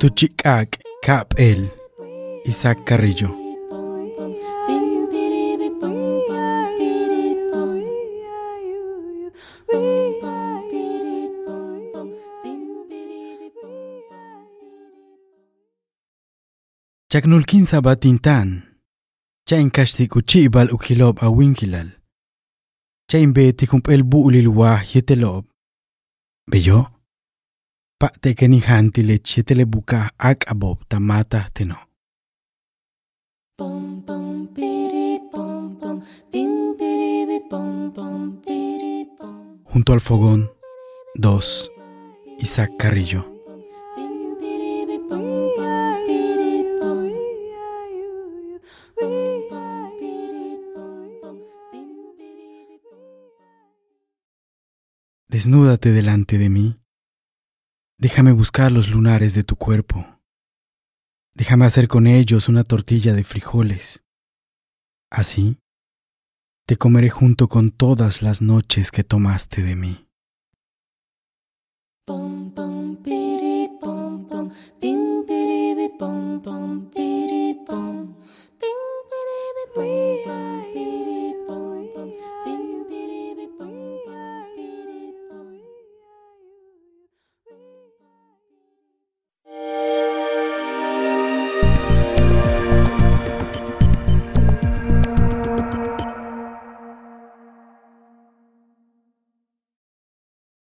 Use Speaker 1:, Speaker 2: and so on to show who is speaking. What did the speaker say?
Speaker 1: Tuchikak Cap El Isaac Carrillo Chaknulkin sabatintan Chain kashti kuchibal ukilob a winkilal Chain beti kumpel buulil wah yetelob Beyo Pa te keni hanti le chetele buka ak abob tamata teno
Speaker 2: Pom pom piri pom pom. Pim piri pom pom piri pom.
Speaker 1: Junto al fogón 2 Isaac Carrillo. Desnúdate delante de mí. Déjame buscar los lunares de tu cuerpo. Déjame hacer con ellos una tortilla de frijoles. Así, te comeré junto con todas las noches que tomaste de mí.